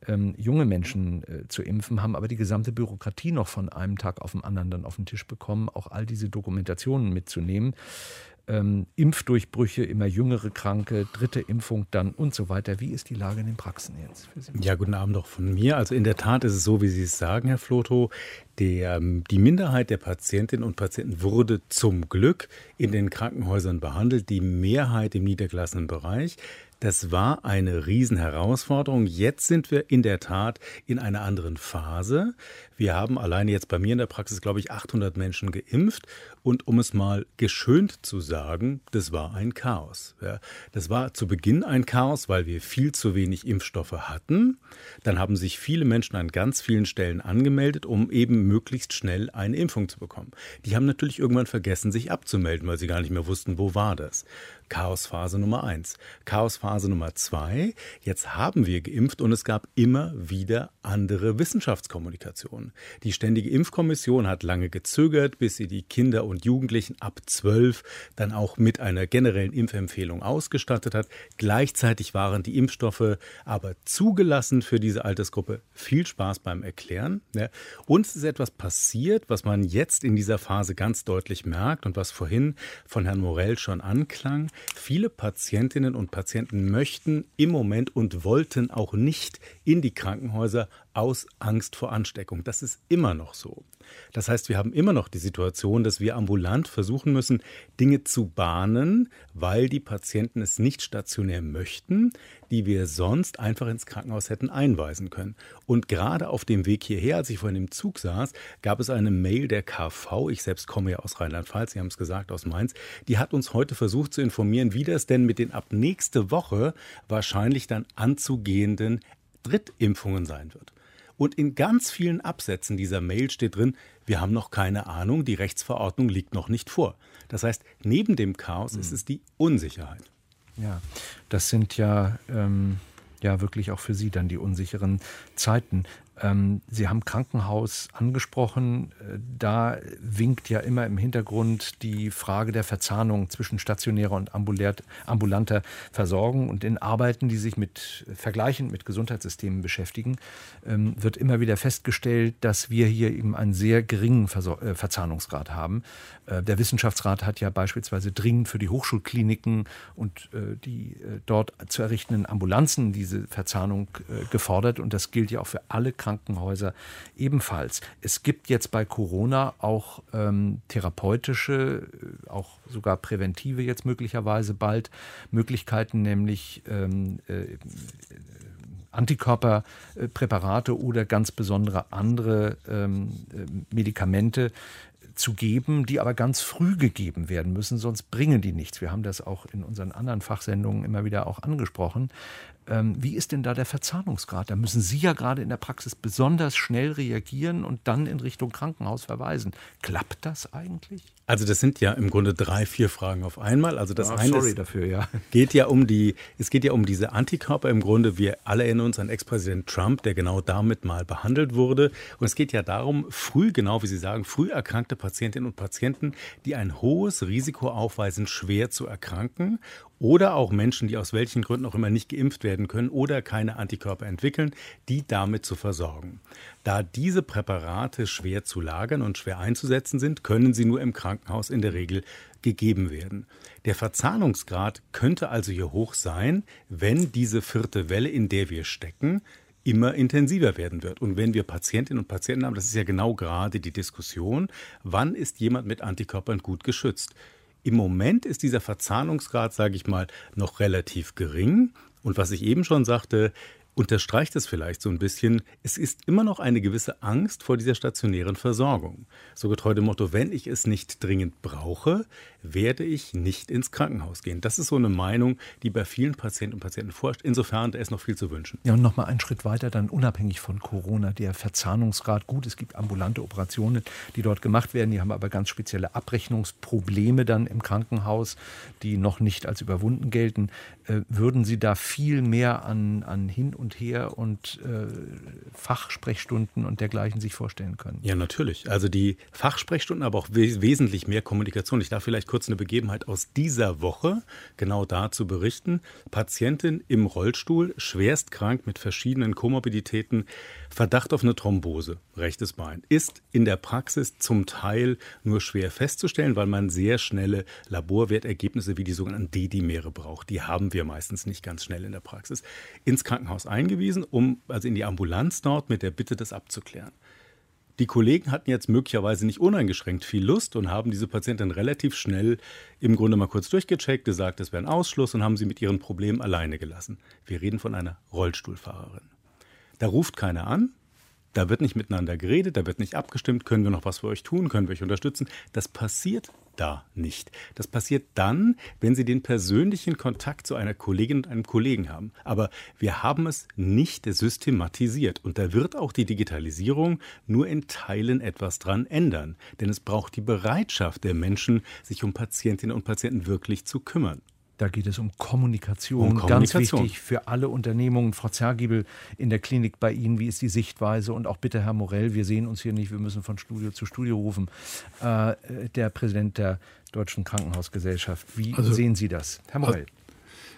ähm, junge Menschen zu impfen, haben aber die gesamte Bürokratie noch von einem Tag auf den anderen dann auf den Tisch bekommen, auch all diese Dokumentationen mitzunehmen ähm, Impfdurchbrüche, immer jüngere Kranke, dritte Impfung dann und so weiter. Wie ist die Lage in den Praxen jetzt? Ja, guten Abend auch von mir. Also in der Tat ist es so, wie Sie es sagen, Herr Floto. Der, ähm, die Minderheit der Patientinnen und Patienten wurde zum Glück in den Krankenhäusern behandelt, die Mehrheit im niedergelassenen Bereich. Das war eine Riesenherausforderung. Jetzt sind wir in der Tat in einer anderen Phase. Wir haben alleine jetzt bei mir in der Praxis, glaube ich, 800 Menschen geimpft Und um es mal geschönt zu sagen, das war ein Chaos. Ja, das war zu Beginn ein Chaos, weil wir viel zu wenig Impfstoffe hatten. Dann haben sich viele Menschen an ganz vielen Stellen angemeldet, um eben möglichst schnell eine Impfung zu bekommen. Die haben natürlich irgendwann vergessen, sich abzumelden, weil sie gar nicht mehr wussten, wo war das. Chaosphase Nummer eins. Chaosphase Nummer zwei. Jetzt haben wir geimpft und es gab immer wieder andere Wissenschaftskommunikation. Die Ständige Impfkommission hat lange gezögert, bis sie die Kinder und Jugendlichen ab zwölf dann auch mit einer generellen Impfempfehlung ausgestattet hat. Gleichzeitig waren die Impfstoffe aber zugelassen für diese Altersgruppe. Viel Spaß beim Erklären. Ja. Und es ist etwas passiert, was man jetzt in dieser Phase ganz deutlich merkt und was vorhin von Herrn Morell schon anklang. Viele Patientinnen und Patienten möchten im Moment und wollten auch nicht in die Krankenhäuser aus Angst vor Ansteckung. Das ist immer noch so. Das heißt, wir haben immer noch die Situation, dass wir ambulant versuchen müssen, Dinge zu bahnen, weil die Patienten es nicht stationär möchten, die wir sonst einfach ins Krankenhaus hätten einweisen können. Und gerade auf dem Weg hierher, als ich vorhin im Zug saß, gab es eine Mail der KV. Ich selbst komme ja aus Rheinland-Pfalz, Sie haben es gesagt, aus Mainz. Die hat uns heute versucht zu informieren, wie das denn mit den ab nächste Woche wahrscheinlich dann anzugehenden Drittimpfungen sein wird. Und in ganz vielen Absätzen dieser Mail steht drin, wir haben noch keine Ahnung, die Rechtsverordnung liegt noch nicht vor. Das heißt, neben dem Chaos mhm. ist es die Unsicherheit. Ja, das sind ja, ähm, ja wirklich auch für Sie dann die unsicheren Zeiten. Ähm, Sie haben Krankenhaus angesprochen. Äh, da winkt ja immer im Hintergrund die Frage der Verzahnung zwischen stationärer und ambulanter Versorgung. Und in Arbeiten, die sich mit vergleichend mit Gesundheitssystemen beschäftigen, ähm, wird immer wieder festgestellt, dass wir hier eben einen sehr geringen äh, Verzahnungsgrad haben. Äh, der Wissenschaftsrat hat ja beispielsweise dringend für die Hochschulkliniken und die dort zu errichtenden Ambulanzen diese Verzahnung gefordert. Und das gilt ja auch für alle Krankenhäuser. Krankenhäuser ebenfalls. Es gibt jetzt bei Corona auch ähm, therapeutische, äh, auch sogar präventive jetzt möglicherweise bald Möglichkeiten, nämlich ähm, äh, Antikörperpräparate oder ganz besondere andere ähm, äh, Medikamente zu geben, die aber ganz früh gegeben werden müssen, sonst bringen die nichts. Wir haben das auch in unseren anderen Fachsendungen immer wieder auch angesprochen. Ähm, wie ist denn da der Verzahnungsgrad? Da müssen Sie ja gerade in der Praxis besonders schnell reagieren und dann in Richtung Krankenhaus verweisen. Klappt das eigentlich? Also das sind ja im Grunde drei, vier Fragen auf einmal. Also das oh, eine sorry ist, dafür, ja. geht ja um die, es geht ja um diese Antikörper im Grunde. Wir alle erinnern uns an Ex-Präsident Trump, der genau damit mal behandelt wurde. Und es geht ja darum, früh, genau wie Sie sagen, früh erkrankte Patientinnen und Patienten, die ein hohes Risiko aufweisen, schwer zu erkranken oder auch Menschen, die aus welchen Gründen auch immer nicht geimpft werden können oder keine Antikörper entwickeln, die damit zu versorgen. Da diese Präparate schwer zu lagern und schwer einzusetzen sind, können sie nur im Krankenhaus in der Regel gegeben werden. Der Verzahnungsgrad könnte also hier hoch sein, wenn diese vierte Welle, in der wir stecken, immer intensiver werden wird. Und wenn wir Patientinnen und Patienten haben, das ist ja genau gerade die Diskussion, wann ist jemand mit Antikörpern gut geschützt? Im Moment ist dieser Verzahnungsgrad, sage ich mal, noch relativ gering. Und was ich eben schon sagte, unterstreicht es vielleicht so ein bisschen, es ist immer noch eine gewisse Angst vor dieser stationären Versorgung. So getreu dem Motto, wenn ich es nicht dringend brauche, werde ich nicht ins Krankenhaus gehen. Das ist so eine Meinung, die bei vielen Patienten und Patienten forscht. Insofern, da ist noch viel zu wünschen. Ja, und nochmal einen Schritt weiter, dann unabhängig von Corona, der Verzahnungsgrad. Gut, es gibt ambulante Operationen, die dort gemacht werden, die haben aber ganz spezielle Abrechnungsprobleme dann im Krankenhaus, die noch nicht als überwunden gelten. Äh, würden Sie da viel mehr an, an Hin- und her und äh, Fachsprechstunden und dergleichen sich vorstellen können. Ja, natürlich. Also die Fachsprechstunden, aber auch we wesentlich mehr Kommunikation. Ich darf vielleicht kurz eine Begebenheit aus dieser Woche genau dazu berichten. Patientin im Rollstuhl, schwerst krank mit verschiedenen Komorbiditäten, Verdacht auf eine Thrombose, rechtes Bein, ist in der Praxis zum Teil nur schwer festzustellen, weil man sehr schnelle Laborwertergebnisse wie die sogenannten Dedimere braucht. Die haben wir meistens nicht ganz schnell in der Praxis. Ins Krankenhaus eingewiesen, um also in die Ambulanz dort mit der Bitte, das abzuklären. Die Kollegen hatten jetzt möglicherweise nicht uneingeschränkt viel Lust und haben diese Patientin relativ schnell im Grunde mal kurz durchgecheckt, gesagt, es wäre ein Ausschluss und haben sie mit ihren Problemen alleine gelassen. Wir reden von einer Rollstuhlfahrerin. Da ruft keiner an, Da wird nicht miteinander geredet, da wird nicht abgestimmt, können wir noch was für euch tun, können wir euch unterstützen. Das passiert da nicht. Das passiert dann, wenn Sie den persönlichen Kontakt zu einer Kollegin und einem Kollegen haben. Aber wir haben es nicht systematisiert. Und da wird auch die Digitalisierung nur in Teilen etwas dran ändern. Denn es braucht die Bereitschaft der Menschen, sich um Patientinnen und Patienten wirklich zu kümmern. Da geht es um Kommunikation. um Kommunikation. Ganz wichtig für alle Unternehmungen. Frau Zergiebel in der Klinik bei Ihnen, wie ist die Sichtweise? Und auch bitte, Herr Morell, wir sehen uns hier nicht, wir müssen von Studio zu Studio rufen. Äh, der Präsident der Deutschen Krankenhausgesellschaft, wie also, sehen Sie das? Herr Morell.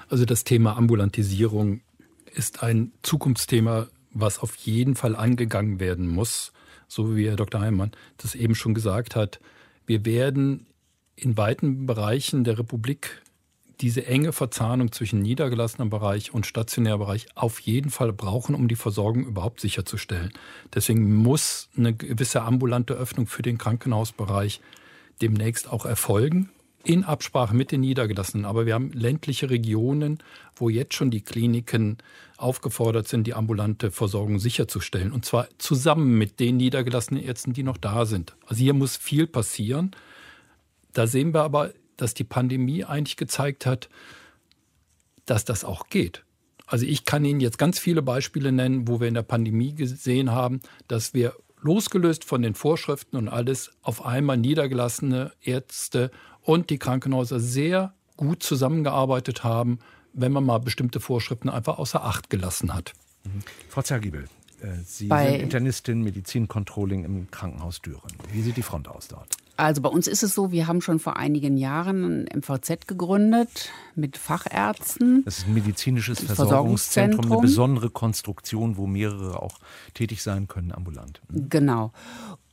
Also das Thema Ambulantisierung ist ein Zukunftsthema, was auf jeden Fall angegangen werden muss. So wie Herr Dr. Heimann das eben schon gesagt hat. Wir werden in weiten Bereichen der Republik diese enge Verzahnung zwischen niedergelassenem Bereich und stationärem Bereich auf jeden Fall brauchen, um die Versorgung überhaupt sicherzustellen. Deswegen muss eine gewisse ambulante Öffnung für den Krankenhausbereich demnächst auch erfolgen, in Absprache mit den Niedergelassenen. Aber wir haben ländliche Regionen, wo jetzt schon die Kliniken aufgefordert sind, die ambulante Versorgung sicherzustellen. Und zwar zusammen mit den niedergelassenen Ärzten, die noch da sind. Also hier muss viel passieren. Da sehen wir aber dass die Pandemie eigentlich gezeigt hat, dass das auch geht. Also ich kann Ihnen jetzt ganz viele Beispiele nennen, wo wir in der Pandemie gesehen haben, dass wir losgelöst von den Vorschriften und alles auf einmal niedergelassene Ärzte und die Krankenhäuser sehr gut zusammengearbeitet haben, wenn man mal bestimmte Vorschriften einfach außer Acht gelassen hat. Mhm. Frau Zergiebel, Sie Bei sind Internistin Medizincontrolling im Krankenhaus Düren. Wie sieht die Front aus dort? Also bei uns ist es so, wir haben schon vor einigen Jahren ein MVZ gegründet mit Fachärzten. Das ist ein medizinisches Versorgungszentrum, eine besondere Konstruktion, wo mehrere auch tätig sein können, ambulant. Genau.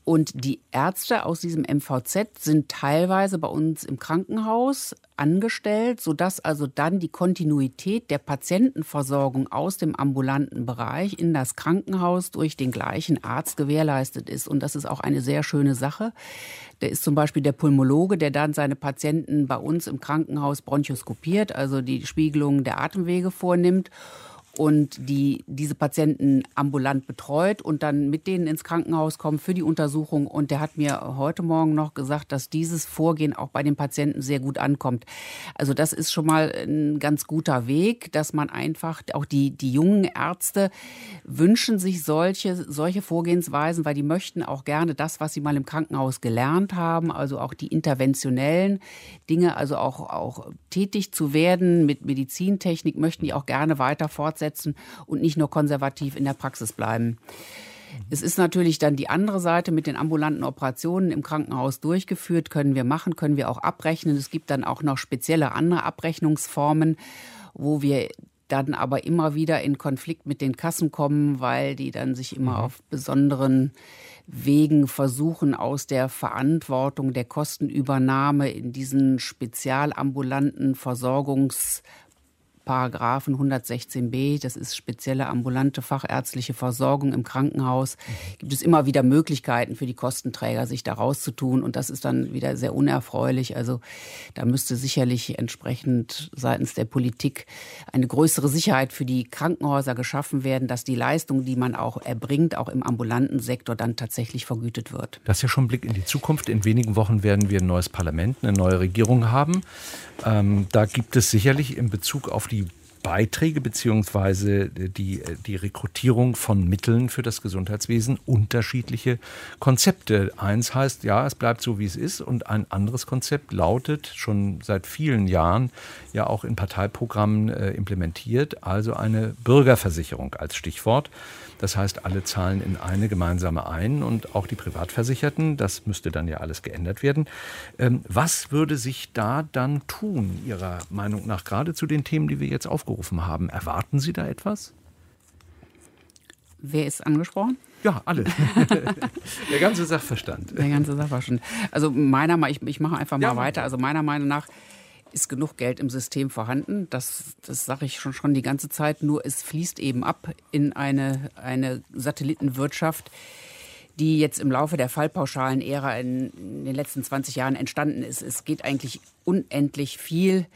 Und die Ärzte aus diesem MVZ sind teilweise bei uns im Krankenhaus angestellt, sodass also dann die Kontinuität der Patientenversorgung aus dem ambulanten Bereich in das Krankenhaus durch den gleichen Arzt gewährleistet ist. Und das ist auch eine sehr schöne Sache. Der ist zum Beispiel der Pulmologe, der dann seine Patienten bei uns im Krankenhaus bronchoskopiert, also die Spiegelung der Atemwege vornimmt und die diese Patienten ambulant betreut und dann mit denen ins Krankenhaus kommen für die Untersuchung. Und der hat mir heute Morgen noch gesagt, dass dieses Vorgehen auch bei den Patienten sehr gut ankommt. Also das ist schon mal ein ganz guter Weg, dass man einfach auch die, die jungen Ärzte wünschen sich solche, solche Vorgehensweisen, weil die möchten auch gerne das, was sie mal im Krankenhaus gelernt haben, also auch die interventionellen Dinge, also auch, auch tätig zu werden mit Medizintechnik, möchten die auch gerne weiter fortsetzen fortsetzen und nicht nur konservativ in der Praxis bleiben. Es ist natürlich dann die andere Seite mit den ambulanten Operationen im Krankenhaus durchgeführt, können wir machen, können wir auch abrechnen. Es gibt dann auch noch spezielle andere Abrechnungsformen, wo wir dann aber immer wieder in Konflikt mit den Kassen kommen, weil die dann sich immer mhm. auf besonderen Wegen versuchen, aus der Verantwortung der Kostenübernahme in diesen spezialambulanten Versorgungs Paragraphen 116b, das ist spezielle ambulante fachärztliche Versorgung im Krankenhaus, gibt es immer wieder Möglichkeiten für die Kostenträger, sich da rauszutun. Und das ist dann wieder sehr unerfreulich. Also da müsste sicherlich entsprechend seitens der Politik eine größere Sicherheit für die Krankenhäuser geschaffen werden, dass die Leistung, die man auch erbringt, auch im ambulanten Sektor dann tatsächlich vergütet wird. Das ist ja schon ein Blick in die Zukunft. In wenigen Wochen werden wir ein neues Parlament, eine neue Regierung haben. Ähm, da gibt es sicherlich in Bezug auf die Beiträge beziehungsweise die, die Rekrutierung von Mitteln für das Gesundheitswesen unterschiedliche Konzepte. Eins heißt, ja, es bleibt so, wie es ist. Und ein anderes Konzept lautet, schon seit vielen Jahren ja auch in Parteiprogrammen äh, implementiert, also eine Bürgerversicherung als Stichwort. Das heißt, alle zahlen in eine gemeinsame ein und auch die Privatversicherten. Das müsste dann ja alles geändert werden. Ähm, was würde sich da dann tun, Ihrer Meinung nach, gerade zu den Themen, die wir jetzt aufgerufen haben? Erwarten Sie da etwas? Wer ist angesprochen? Ja, alle. Der ganze Sachverstand. Der ganze Sachverstand. Also meiner Meinung, ich, ich mache einfach mal ja, weiter. Also meiner Meinung nach ist genug Geld im System vorhanden. Das, das sage ich schon, schon die ganze Zeit. Nur es fließt eben ab in eine, eine Satellitenwirtschaft, die jetzt im Laufe der Fallpauschalen-Ära in, in den letzten 20 Jahren entstanden ist. Es geht eigentlich unendlich viel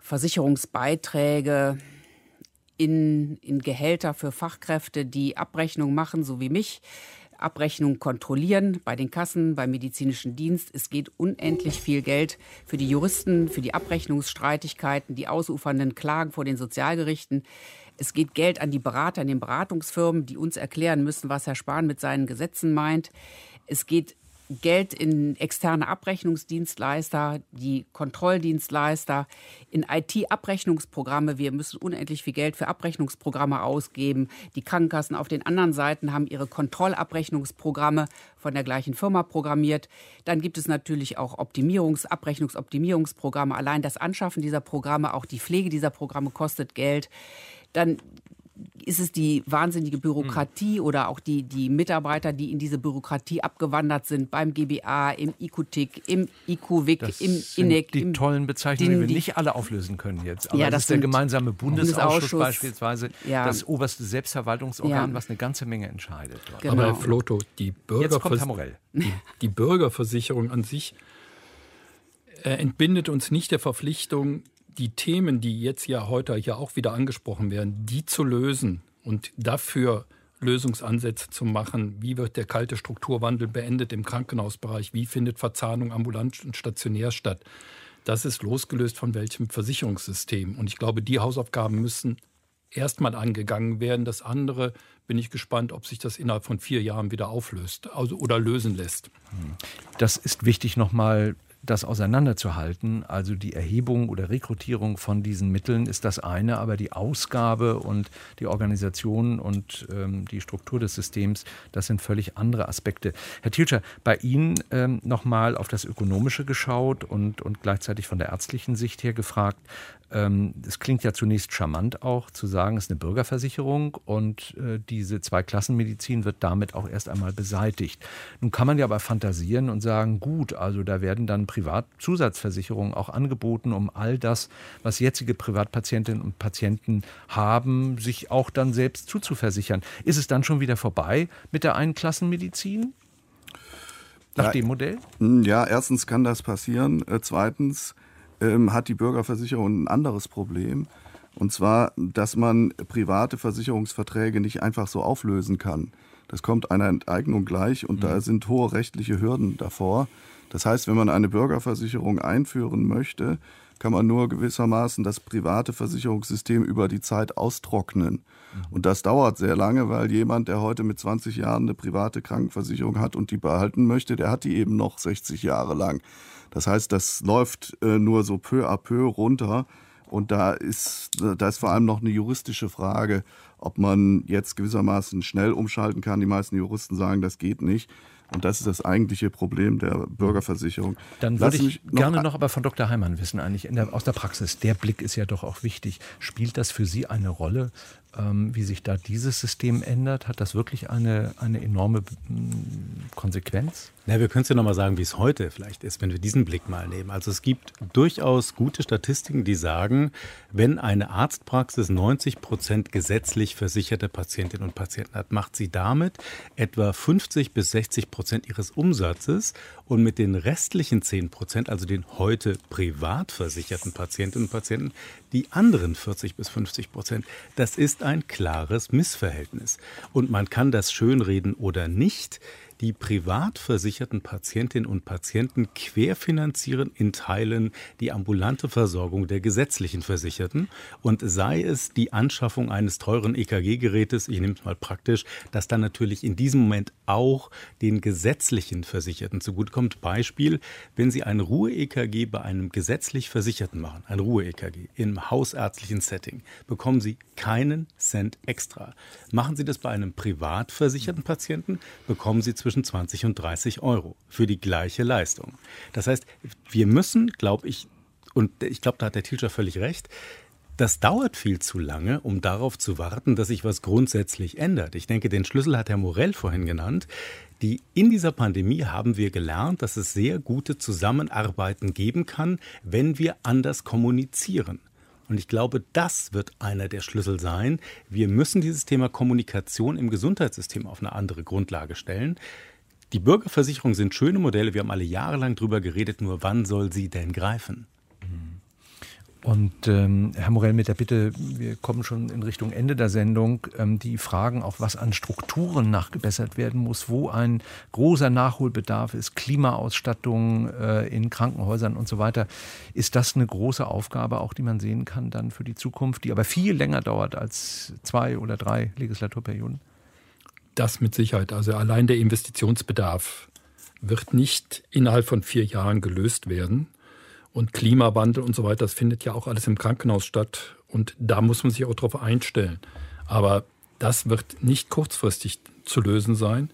Versicherungsbeiträge in, in Gehälter für Fachkräfte, die Abrechnung machen, so wie mich. Abrechnung kontrollieren bei den Kassen, beim medizinischen Dienst. Es geht unendlich viel Geld für die Juristen, für die Abrechnungsstreitigkeiten, die ausufernden Klagen vor den Sozialgerichten. Es geht Geld an die Berater in den Beratungsfirmen, die uns erklären müssen, was Herr Spahn mit seinen Gesetzen meint. Es geht Geld in externe Abrechnungsdienstleister, die Kontrolldienstleister, in IT-Abrechnungsprogramme. Wir müssen unendlich viel Geld für Abrechnungsprogramme ausgeben. Die Krankenkassen auf den anderen Seiten haben ihre Kontrollabrechnungsprogramme von der gleichen Firma programmiert. Dann gibt es natürlich auch Optimierungs-, Abrechnungsoptimierungsprogramme. Allein das Anschaffen dieser Programme, auch die Pflege dieser Programme kostet Geld. Dann ist es die wahnsinnige Bürokratie hm. oder auch die, die Mitarbeiter, die in diese Bürokratie abgewandert sind, beim GBA, im IQTIC, im IQWIC, das im INEC. Die im, tollen Bezeichnungen, die wir nicht alle auflösen können jetzt. Aber ja, das, ist der gemeinsame Bundesausschuss, Bundesausschuss beispielsweise, ja. das oberste Selbstverwaltungsorgan, ja. was eine ganze Menge entscheidet. Genau. Aber Herr Floto, die, Bürgervers die, die Bürgerversicherung an sich äh, entbindet uns nicht der Verpflichtung, die Themen, die jetzt ja heute ja auch wieder angesprochen werden, die zu lösen und dafür Lösungsansätze zu machen. Wie wird der kalte Strukturwandel beendet im Krankenhausbereich? Wie findet Verzahnung ambulant und stationär statt? Das ist losgelöst von welchem Versicherungssystem. Und ich glaube, die Hausaufgaben müssen erstmal angegangen werden. Das andere bin ich gespannt, ob sich das innerhalb von vier Jahren wieder auflöst also, oder lösen lässt. Das ist wichtig nochmal das auseinanderzuhalten. Also die Erhebung oder Rekrutierung von diesen Mitteln ist das eine, aber die Ausgabe und die Organisation und ähm, die Struktur des Systems, das sind völlig andere Aspekte. Herr Tilscher, bei Ihnen ähm, nochmal auf das Ökonomische geschaut und, und gleichzeitig von der ärztlichen Sicht her gefragt. Ähm, es klingt ja zunächst charmant auch zu sagen, es ist eine Bürgerversicherung und äh, diese Zweiklassenmedizin wird damit auch erst einmal beseitigt. Nun kann man ja aber fantasieren und sagen, gut, also da werden dann Privatzusatzversicherungen auch angeboten, um all das, was jetzige Privatpatientinnen und Patienten haben, sich auch dann selbst zuzuversichern. Ist es dann schon wieder vorbei mit der Einklassenmedizin? Nach ja, dem Modell? Ja, erstens kann das passieren. Äh, zweitens ähm, hat die Bürgerversicherung ein anderes Problem. Und zwar, dass man private Versicherungsverträge nicht einfach so auflösen kann. Das kommt einer Enteignung gleich und mhm. da sind hohe rechtliche Hürden davor. Das heißt, wenn man eine Bürgerversicherung einführen möchte, kann man nur gewissermaßen das private Versicherungssystem über die Zeit austrocknen. Mhm. Und das dauert sehr lange, weil jemand, der heute mit 20 Jahren eine private Krankenversicherung hat und die behalten möchte, der hat die eben noch 60 Jahre lang. Das heißt, das läuft äh, nur so peu à peu runter. Und da ist, da ist vor allem noch eine juristische Frage, ob man jetzt gewissermaßen schnell umschalten kann. Die meisten Juristen sagen, das geht nicht. Und das ist das eigentliche Problem der Bürgerversicherung. Dann würde ich noch gerne noch aber von Dr. Heimann wissen, eigentlich der, aus der Praxis. Der Blick ist ja doch auch wichtig. Spielt das für Sie eine Rolle, wie sich da dieses System ändert? Hat das wirklich eine, eine enorme Konsequenz? Na, wir können es ja nochmal sagen, wie es heute vielleicht ist, wenn wir diesen Blick mal nehmen. Also es gibt durchaus gute Statistiken, die sagen, wenn eine Arztpraxis 90 Prozent gesetzlich versicherte Patientinnen und Patienten hat, macht sie damit etwa 50 bis 60 Prozent ihres Umsatzes und mit den restlichen 10 Prozent, also den heute privat versicherten Patientinnen und Patienten, die anderen 40 bis 50 Prozent. Das ist ein klares Missverhältnis. Und man kann das schönreden oder nicht die privat versicherten Patientinnen und Patienten querfinanzieren in Teilen die ambulante Versorgung der gesetzlichen Versicherten und sei es die Anschaffung eines teuren EKG-Gerätes, ich nehme es mal praktisch, das dann natürlich in diesem Moment auch den gesetzlichen Versicherten zugutekommt. Beispiel, wenn Sie ein Ruhe-EKG bei einem gesetzlich Versicherten machen, ein Ruhe-EKG im hausärztlichen Setting, bekommen Sie keinen Cent extra. Machen Sie das bei einem privat versicherten Patienten, bekommen Sie zwischen zwischen 20 und 30 Euro für die gleiche Leistung. Das heißt, wir müssen, glaube ich, und ich glaube, da hat der Tilscher völlig recht, das dauert viel zu lange, um darauf zu warten, dass sich was grundsätzlich ändert. Ich denke, den Schlüssel hat Herr Morell vorhin genannt. Die, in dieser Pandemie haben wir gelernt, dass es sehr gute Zusammenarbeiten geben kann, wenn wir anders kommunizieren. Und ich glaube, das wird einer der Schlüssel sein. Wir müssen dieses Thema Kommunikation im Gesundheitssystem auf eine andere Grundlage stellen. Die Bürgerversicherungen sind schöne Modelle. Wir haben alle jahrelang drüber geredet. Nur wann soll sie denn greifen? Und ähm, Herr Morell, mit der Bitte, wir kommen schon in Richtung Ende der Sendung, ähm, die Fragen auch, was an Strukturen nachgebessert werden muss, wo ein großer Nachholbedarf ist, Klimaausstattung äh, in Krankenhäusern und so weiter. Ist das eine große Aufgabe, auch die man sehen kann dann für die Zukunft, die aber viel länger dauert als zwei oder drei Legislaturperioden? Das mit Sicherheit. Also allein der Investitionsbedarf wird nicht innerhalb von vier Jahren gelöst werden. Und Klimawandel und so weiter, das findet ja auch alles im Krankenhaus statt. Und da muss man sich auch darauf einstellen. Aber das wird nicht kurzfristig zu lösen sein.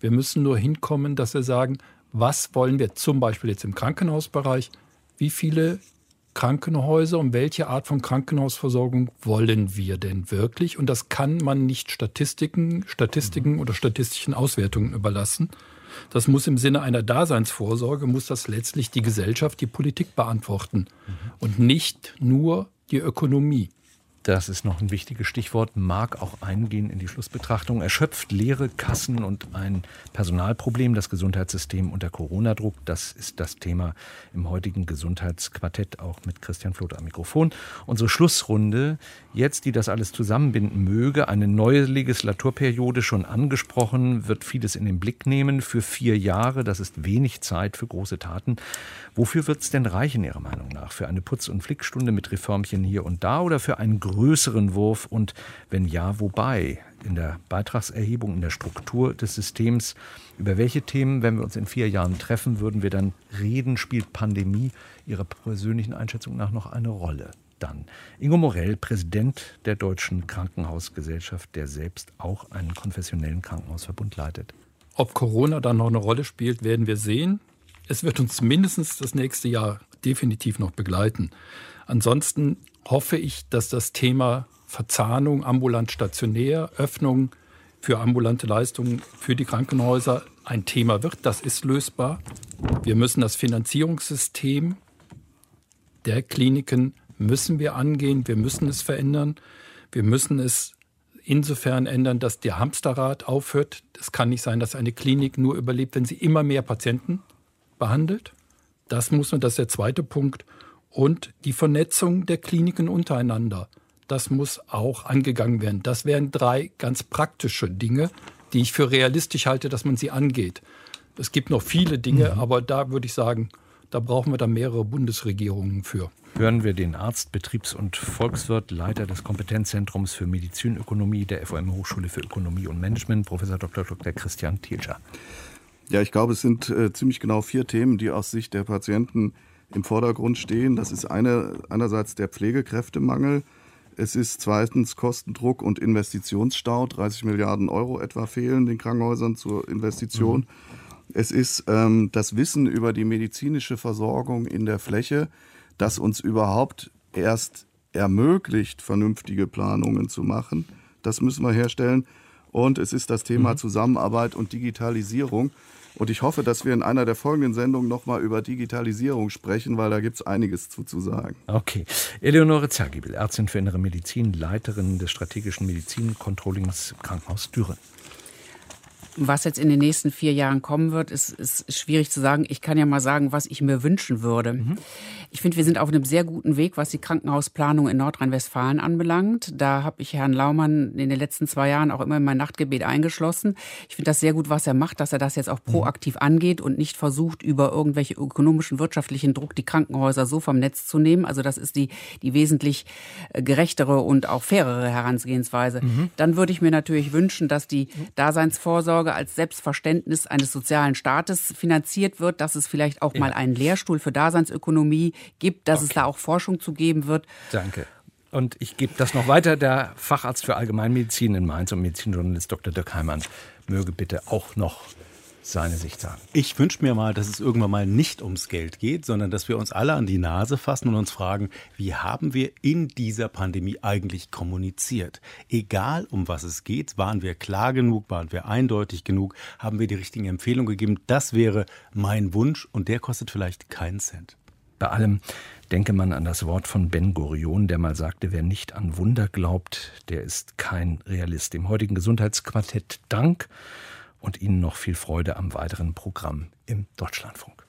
Wir müssen nur hinkommen, dass wir sagen, was wollen wir zum Beispiel jetzt im Krankenhausbereich, wie viele Krankenhäuser und welche Art von Krankenhausversorgung wollen wir denn wirklich? Und das kann man nicht Statistiken, Statistiken oder statistischen Auswertungen überlassen, das muss im Sinne einer Daseinsvorsorge, muss das letztlich die Gesellschaft, die Politik beantworten. Und nicht nur die Ökonomie das ist noch ein wichtiges Stichwort, mag auch eingehen in die Schlussbetrachtung, erschöpft leere Kassen und ein Personalproblem, das Gesundheitssystem unter Corona-Druck. Das ist das Thema im heutigen Gesundheitsquartett, auch mit Christian Floth am Mikrofon. Unsere Schlussrunde, jetzt, die das alles zusammenbinden möge, eine neue Legislaturperiode schon angesprochen, wird vieles in den Blick nehmen für vier Jahre. Das ist wenig Zeit für große Taten. Wofür wird es denn reichen, Ihrer Meinung nach? Für eine Putz- und Flickstunde mit Reformchen hier und da oder für einen größeren Wurf? Und wenn ja, wobei? In der Beitragserhebung, in der Struktur des Systems. Über welche Themen, wenn wir uns in vier Jahren treffen, würden wir dann reden? Spielt Pandemie Ihrer persönlichen Einschätzung nach noch eine Rolle? Dann Ingo Morell, Präsident der Deutschen Krankenhausgesellschaft, der selbst auch einen konfessionellen Krankenhausverbund leitet. Ob Corona dann noch eine Rolle spielt, werden wir sehen es wird uns mindestens das nächste Jahr definitiv noch begleiten. Ansonsten hoffe ich, dass das Thema Verzahnung ambulant stationär, Öffnung für ambulante Leistungen für die Krankenhäuser ein Thema wird. Das ist lösbar. Wir müssen das Finanzierungssystem der Kliniken müssen wir angehen. Wir müssen es verändern. Wir müssen es insofern ändern, dass der Hamsterrad aufhört. Es kann nicht sein, dass eine Klinik nur überlebt, wenn sie immer mehr Patienten behandelt. Das muss man, das ist der zweite Punkt. Und die Vernetzung der Kliniken untereinander, das muss auch angegangen werden. Das wären drei ganz praktische Dinge, die ich für realistisch halte, dass man sie angeht. Es gibt noch viele Dinge, mhm. aber da würde ich sagen, da brauchen wir dann mehrere Bundesregierungen für. Hören wir den Arzt, Betriebs- und Volkswirt, Leiter des Kompetenzzentrums für Medizinökonomie der FOM Hochschule für Ökonomie und Management, Professor Dr. Dr. Christian Thielscher. Ja, ich glaube, es sind äh, ziemlich genau vier Themen, die aus Sicht der Patienten im Vordergrund stehen. Das ist eine, einerseits der Pflegekräftemangel. Es ist zweitens Kostendruck und Investitionsstau. 30 Milliarden Euro etwa fehlen den Krankenhäusern zur Investition. Mhm. Es ist ähm, das Wissen über die medizinische Versorgung in der Fläche, das uns überhaupt erst ermöglicht, vernünftige Planungen zu machen. Das müssen wir herstellen. Und es ist das Thema mhm. Zusammenarbeit und Digitalisierung. Und ich hoffe, dass wir in einer der folgenden Sendungen nochmal über Digitalisierung sprechen, weil da gibt es einiges zu, zu sagen. Okay. Eleonore Zergibel, Ärztin für Innere Medizin, Leiterin des strategischen Medizin-Controllings Krankenhaus Düren. Was jetzt in den nächsten vier Jahren kommen wird, ist, ist schwierig zu sagen. Ich kann ja mal sagen, was ich mir wünschen würde. Mhm. Ich finde, wir sind auf einem sehr guten Weg, was die Krankenhausplanung in Nordrhein-Westfalen anbelangt. Da habe ich Herrn Laumann in den letzten zwei Jahren auch immer in mein Nachtgebet eingeschlossen. Ich finde das sehr gut, was er macht, dass er das jetzt auch mhm. proaktiv angeht und nicht versucht, über irgendwelche ökonomischen, wirtschaftlichen Druck die Krankenhäuser so vom Netz zu nehmen. Also das ist die, die wesentlich äh, gerechtere und auch fairere Herangehensweise. Mhm. Dann würde ich mir natürlich wünschen, dass die Daseinsvorsorge Nachfolge als Selbstverständnis eines sozialen Staates finanziert wird, dass es vielleicht auch ja. mal einen Lehrstuhl für Daseinsökonomie gibt, dass okay. es da auch Forschung zu geben wird. Danke. Und ich gebe das noch weiter. Der Facharzt für Allgemeinmedizin in Mainz und Medizinjournalist Dr. Dirk Heimann möge bitte auch noch seine Sicht sagen. Ich wünsche mir mal, dass es irgendwann mal nicht ums Geld geht, sondern dass wir uns alle an die Nase fassen und uns fragen, wie haben wir in dieser Pandemie eigentlich kommuniziert? Egal um was es geht, waren wir klar genug, waren wir eindeutig genug, haben wir die richtigen Empfehlungen gegeben? Das wäre mein Wunsch und der kostet vielleicht keinen Cent. Bei allem denke man an das Wort von Ben Gurion, der mal sagte, wer nicht an Wunder glaubt, der ist kein Realist. Im heutigen Gesundheitsquartett Dank und Ihnen noch viel Freude am weiteren Programm im Deutschlandfunk.